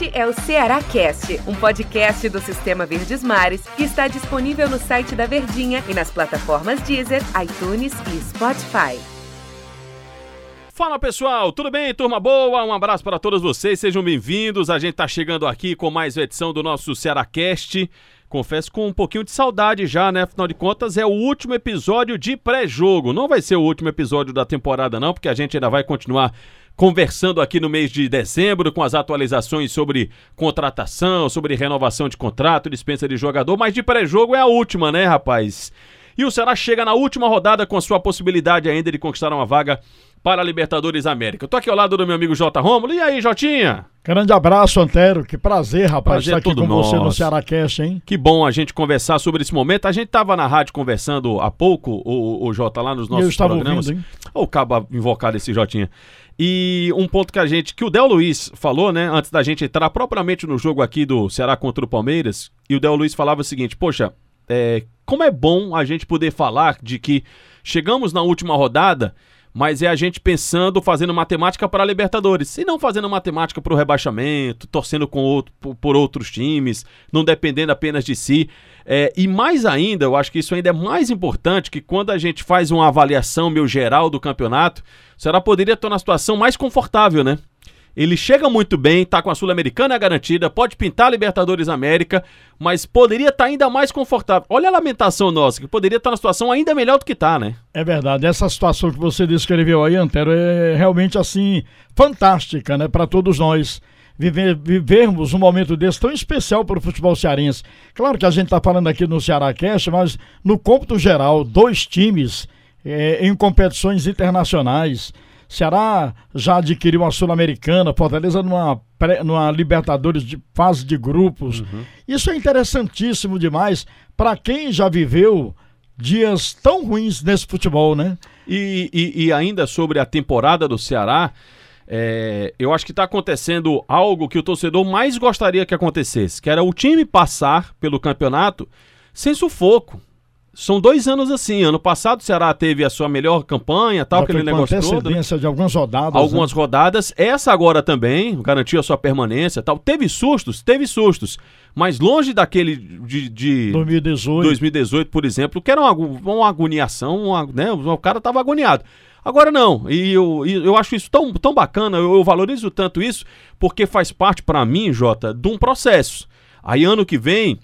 Este é o Ceará Cast, um podcast do Sistema Verdes Mares que está disponível no site da Verdinha e nas plataformas Deezer, iTunes e Spotify. Fala pessoal, tudo bem? Turma boa? Um abraço para todos vocês, sejam bem-vindos. A gente está chegando aqui com mais uma edição do nosso Cearacast. Confesso com um pouquinho de saudade já, né? Afinal de contas, é o último episódio de pré-jogo. Não vai ser o último episódio da temporada, não, porque a gente ainda vai continuar conversando aqui no mês de dezembro com as atualizações sobre contratação, sobre renovação de contrato, dispensa de jogador, mas de pré-jogo é a última, né, rapaz? E o Ceará chega na última rodada com a sua possibilidade ainda de conquistar uma vaga para a Libertadores América. Eu tô aqui ao lado do meu amigo Jota Rômulo. E aí, Jotinha? Grande abraço, Antero. Que prazer, rapaz, Prazer estar aqui todo com você no nosso. Ceará Cast, hein? Que bom a gente conversar sobre esse momento. A gente tava na rádio conversando há pouco, o, o Jota, lá nos nossos eu estava programas. ouvindo, hein? Ô, cabo invocado esse Jotinha. E um ponto que a gente, que o Del Luiz falou, né, antes da gente entrar propriamente no jogo aqui do Ceará contra o Palmeiras, e o Del Luiz falava o seguinte: Poxa, é, como é bom a gente poder falar de que chegamos na última rodada, mas é a gente pensando, fazendo matemática para a Libertadores, e não fazendo matemática para o rebaixamento, torcendo com outro, por, outros times, não dependendo apenas de si. É, e mais ainda, eu acho que isso ainda é mais importante, que quando a gente faz uma avaliação meio geral do campeonato, o Ceará poderia estar na situação mais confortável, né? Ele chega muito bem, tá com a Sul-Americana garantida, pode pintar a Libertadores América, mas poderia estar ainda mais confortável. Olha a lamentação nossa, que poderia estar na situação ainda melhor do que tá, né? É verdade. Essa situação que você descreveu aí, Antero, é realmente assim fantástica, né, para todos nós. Viver, vivermos um momento desse tão especial para o futebol cearense. Claro que a gente está falando aqui no Ceará Cast, mas no cômputo geral, dois times eh, em competições internacionais. Ceará já adquiriu uma Sul-Americana, Fortaleza numa, pré- numa Libertadores de fase de grupos. Isso é interessantíssimo demais para quem já viveu dias tão ruins nesse futebol, né? E, e- e ainda sobre a temporada do Ceará, é, eu acho que está acontecendo algo que o torcedor mais gostaria que acontecesse, que era o time passar pelo campeonato sem sufoco. São dois anos assim. Ano passado o Ceará teve a sua melhor campanha, tal, Já aquele negócio todo. né? de algumas rodadas. algumas rodadas. Essa agora também garantiu a sua permanência, tal. Teve sustos, teve sustos, mas longe daquele de, de né? 2018. 2018, por exemplo, que era uma, uma agoniação, uma- né? O cara tava agoniado. Agora não, e eu, eu acho isso tão, tão bacana, eu, eu valorizo tanto isso, porque faz parte pra mim, Jota, de um processo. Aí ano que vem,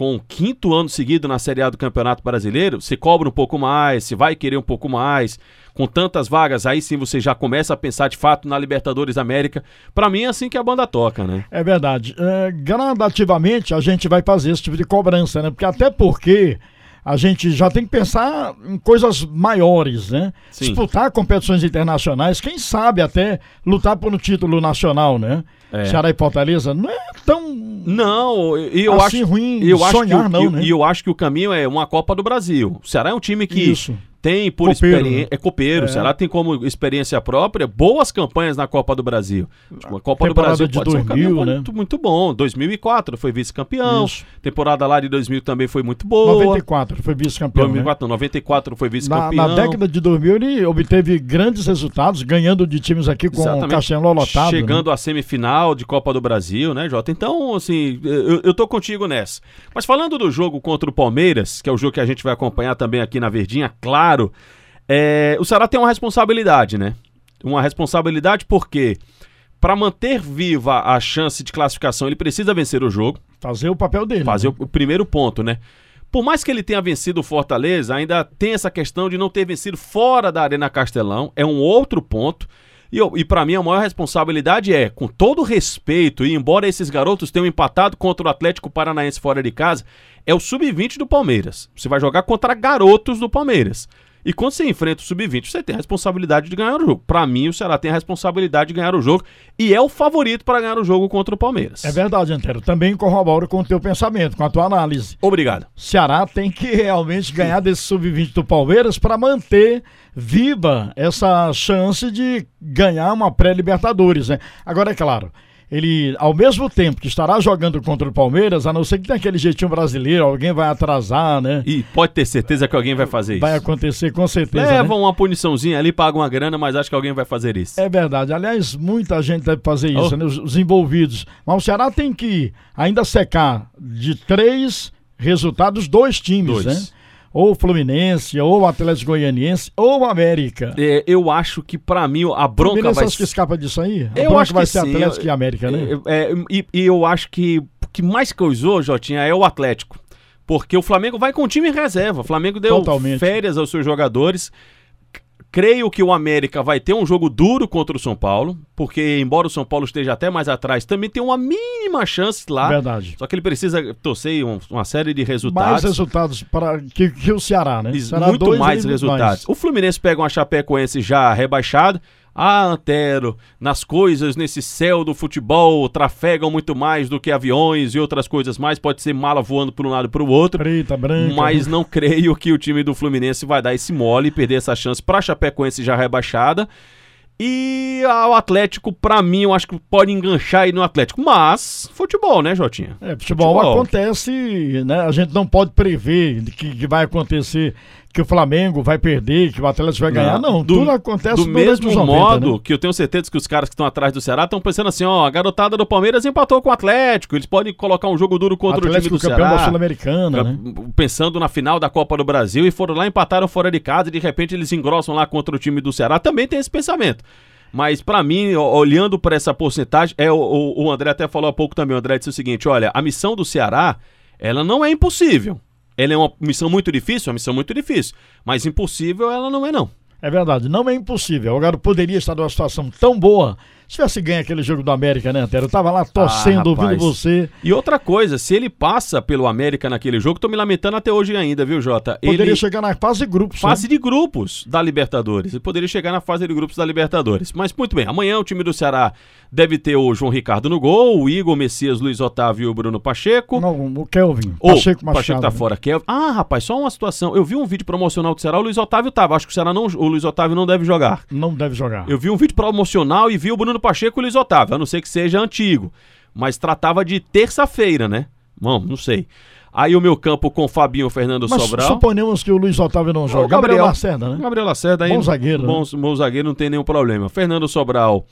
com o quinto ano seguido na Série A do Campeonato Brasileiro, se cobra um pouco mais, se vai querer um pouco mais, com tantas vagas, aí sim você já começa a pensar de fato na Libertadores América. Pra mim é assim que a banda toca, né? É verdade. É, gradativamente a gente vai fazer esse tipo de cobrança, né? Porque até porque a gente já tem que pensar em coisas maiores, né? Sim. Disputar competições internacionais, quem sabe até lutar por um título nacional, né? É. Ceará e Fortaleza não é tão Não, e eu assim acho ruim eu acho sonhar, que, o- não, e- né? E eu acho que o caminho é uma Copa do Brasil. O Ceará é um time que Isso. Tem por experiência. né? É copeiro. É. O Ceará tem como experiência própria boas campanhas na Copa do Brasil. Tipo, A Copa do Brasil de pode ser um 2000, caminho né? muito, muito bom. 2004 foi vice-campeão. Temporada lá de 2000 também foi muito boa. 94 foi vice-campeão. né? 2004, não, 94 foi Na, vice-campeão. na década de 2000 ele obteve grandes resultados, ganhando de times aqui com o Exatamente. Castelão lotado. né? Chegando à semifinal de Copa do Brasil, né, Jota? Então, assim, eu, eu tô contigo nessa. Mas falando do jogo contra o Palmeiras, que é o jogo que a gente vai acompanhar também aqui na Verdinha, claro, é, o Ceará tem uma responsabilidade, né? Uma responsabilidade porque, para manter viva a chance de classificação, ele precisa vencer o jogo Fazer o papel dele. fazer né? o primeiro ponto, né? Por mais que ele tenha vencido o Fortaleza, ainda tem essa questão de não ter vencido fora da Arena Castelão, é um outro ponto. E, e para mim a maior responsabilidade é, com todo respeito, e embora esses garotos tenham empatado contra o Atlético Paranaense fora de casa, é o sub-20 do Palmeiras. Você vai jogar contra garotos do Palmeiras. E quando você enfrenta o sub-20, você tem a responsabilidade de ganhar o jogo. Para mim, o Ceará tem a responsabilidade de ganhar o jogo e é o favorito para ganhar o jogo contra o Palmeiras. É verdade, Antero. Também corroboro com o teu pensamento, com a tua análise. Obrigado. Ceará tem que realmente ganhar desse sub-20 do Palmeiras para manter viva essa chance de ganhar uma pré-Libertadores, né? Agora, é claro, ele, ao mesmo tempo que estará jogando contra o Palmeiras, a não ser que tenha aquele jeitinho brasileiro, alguém vai atrasar, né? E pode ter certeza que alguém vai fazer isso. Vai acontecer com certeza. Levam né? uma puniçãozinha ali, pagam uma grana, mas acho que alguém vai fazer isso. É verdade. Aliás, muita gente deve fazer isso, Oh. né? Os, os envolvidos. Mas o Ceará tem que ainda secar de três resultados, dois times, Dois. né? Ou Fluminense, ou Atlético Goianiense, ou América. É, eu acho que pra mim a bronca Fluminense vai acho que escapa disso aí? A Eu acho vai que ser sim. Atlético e América, né? É, é, e, e eu acho que o que mais causou, Jotinha, é o Atlético. Porque o Flamengo vai com o time em reserva. O Flamengo deu Totalmente. férias aos seus jogadores. Creio que o América vai ter um jogo duro contra o São Paulo, porque embora o São Paulo esteja até mais atrás, também tem uma mínima chance lá. Verdade. Só que ele precisa torcer um- uma série de Mais resultados. resultados para que, que o Ceará, né? Será muito dois mais resultados. mais. O Fluminense pega uma Chapecoense já rebaixada. Ah, Antero, nas coisas, nesse céu do futebol, trafegam muito mais do que aviões e outras coisas mais. Pode ser mala voando para um lado e para o outro. Preta, branca. Mas não creio que o time do Fluminense vai dar esse mole e perder essa chance para Chapecoense já rebaixada. E o Atlético, pra mim, eu acho que pode enganchar aí no Atlético. Mas, futebol, né, Jotinha? É, futebol, Futebol. acontece, né? A gente não pode prever que, que vai acontecer, que o Flamengo vai perder, que o Atlético vai ganhar. Não, do- tudo acontece Do mesmo os 90, modo né? que eu tenho certeza que os caras que estão atrás do Ceará estão pensando assim, ó, a garotada do Palmeiras empatou com o Atlético, eles podem colocar um jogo duro contra Atlético o time do campeão da Ceará. Sul-Americana, né? Pensando na final da Copa do Brasil e foram lá empataram fora de casa e de repente eles engrossam lá contra o time do Ceará. Também tem esse pensamento. Mas pra mim, olhando para essa porcentagem, é o, o- o André até falou há pouco também, o André disse o seguinte, olha, a missão do Ceará, ela não é impossível. Ela é uma missão muito difícil, é uma missão muito difícil, mas impossível ela não é não. É verdade, não é impossível. Agora poderia estar numa situação tão boa se tivesse ganho aquele jogo do América, né, Antero? Eu tava lá torcendo, Ah, ouvindo você. E outra coisa, se ele passa pelo América naquele jogo, tô me lamentando até hoje ainda, viu, Jota? Poderia ele chegar na fase de grupos. fase né? de grupos da Libertadores. Ele poderia chegar na fase de grupos da Libertadores. Mas muito bem, amanhã o time do Ceará deve ter o João Ricardo no gol, o Igor Messias, Luiz Otávio e o Bruno Pacheco. Não, o Kelvin. Ou Pacheco Machado. Pacheco tá né? fora. Kelvin. Ah, rapaz, só uma situação. Eu vi um vídeo promocional do Ceará, o Luiz Otávio tava. Acho que o Ceará não, o Luiz Otávio não deve jogar. Não deve jogar. Eu vi um vídeo promocional e vi o Bruno Pacheco e Luiz Otávio, a não ser que seja antigo. Mas tratava de terça-feira, né? Bom, não sei. Aí o meu campo com Fabinho Fernando Mas Sobral. suponhamos que o Luiz Otávio não joga. Gabriel. Gabriel Lacerda, né? Gabriel Lacerda aí. Bom zagueiro, Bom, né? bom zagueiro, não tem nenhum problema. Fernando Sobral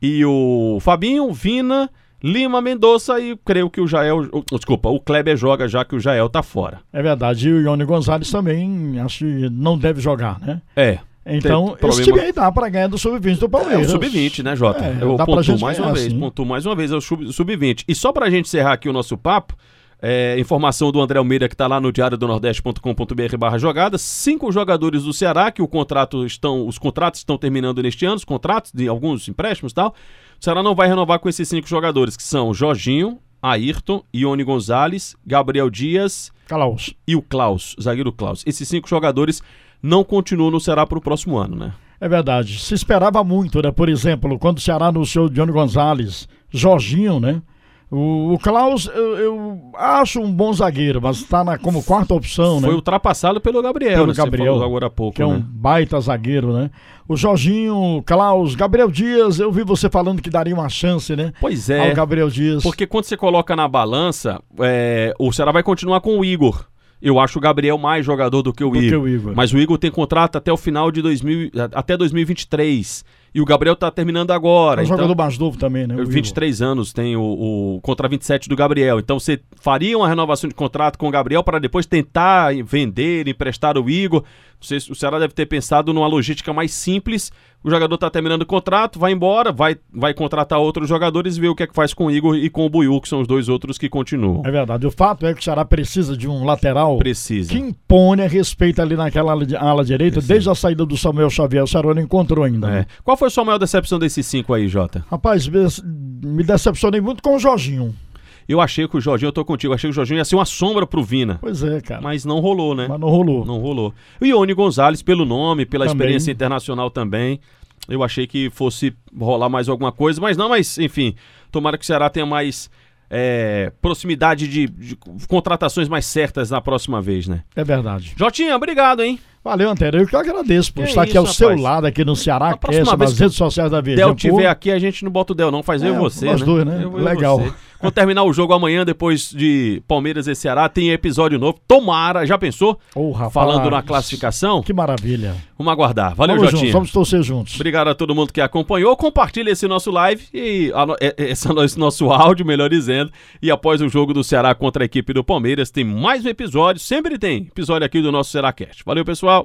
e o Fabinho, Vina, Lima, Mendonça e creio que o Jael. o- Desculpa, o Kleber joga já que o Jael tá fora. É verdade. E o Ione Gonzalez também acho que não deve jogar, né? É. Então, Tem esse time aí dá pra ganhar do Sub-20 do É o Palmeiras. sub-20, né, Jota? É, Eu pontuo mais uma vez, pontuo mais uma vez, é o sub- sub-20. E só pra gente encerrar aqui o nosso papo, é, informação do André Almeida que tá lá no diário do nordeste.com.br barra jogada, cinco jogadores do Ceará que o contrato estão, os contratos estão terminando neste ano, os contratos de alguns empréstimos e tal. O Ceará não vai renovar com esses cinco jogadores, que são Jorginho, Ayrton, Ione Gonzalez, Gabriel Dias Klaus. e o Klaus, zagueiro Klaus. Esses cinco jogadores não continuam no Ceará pro próximo ano, né? É verdade. Se esperava muito, né? Por exemplo, quando o Ceará anunciou o Johnny Gonzalez, Jorginho, né? O, o Klaus, eu, eu acho um bom zagueiro, mas está na, como quarta opção, Foi né? ultrapassado pelo Gabriel, Pelo né? Gabriel, agora há pouco, Que é um né? baita zagueiro, né? O Jorginho, Klaus, Gabriel Dias, eu vi você falando que daria uma chance, né? Pois é, Ao Gabriel Dias. porque quando você coloca na balança, é, o Ceará vai continuar com o Igor. Eu acho o Gabriel mais jogador do que o, Do que Igor. o Igor. Mas o Igor tem contrato até o final de 2000, até 2023. E o Gabriel tá terminando agora. É um então- jogador mais novo também, né? o Igor. 23 anos tem o, o contra 27 do Gabriel. Então você faria uma renovação de contrato com o Gabriel para depois tentar vender, emprestar o Igor. O Ceará deve ter pensado numa logística mais simples. O jogador está terminando o contrato, vai embora, vai, vai contratar outros jogadores e ver o que é que faz com o Igor e com o Buiu, que são os dois outros que continuam. É verdade. O fato é que o Ceará precisa de um lateral Precisa. que impõe a respeito ali naquela ala, direita, desde a saída do Samuel Xavier. O Ceará não encontrou ainda. né? É. Qual foi a sua maior decepção desses cinco aí, Jota? Rapaz, me decepcionei muito com o Jorginho. Eu achei que o Jorginho, eu tô contigo, achei que o Jorginho ia ser uma sombra pro Vina. Pois é, cara. Mas, Mas não rolou, né? não rolou. Não rolou. O Ione Gonzalez, pelo nome, pela Também. experiência internacional também. Eu achei que fosse rolar mais alguma coisa, mas não, mas enfim. Tomara que o Ceará tenha mais é, proximidade de, de contratações mais certas na próxima vez, né? É verdade. Jotinha, obrigado, hein? Valeu, Antero. Eu que agradeço por Que estar isso, aqui ao seu rapaz. lado, aqui no Ceará, Cast, vez nas redes sociais da Verdinha. Del tiver aqui, a gente não bota o Del, não. Faz eu É, e você, nós né? dois, né? Eu- eu e Legal. Quando terminar o jogo amanhã, depois de Palmeiras e Ceará, tem episódio novo. Tomara, já pensou? Ô, rapaz, Falando na classificação. Que maravilha. Vamos aguardar. Valeu, vamos Jotinha. juntos, vamos torcer juntos. Obrigado a todo mundo que acompanhou. Compartilhe esse nosso live e a é- é- esse, esse nosso áudio, melhor dizendo. E após o jogo do Ceará contra a equipe do Palmeiras, tem mais um episódio. Sempre tem episódio aqui do nosso Ceará Cast. Valeu, pessoal.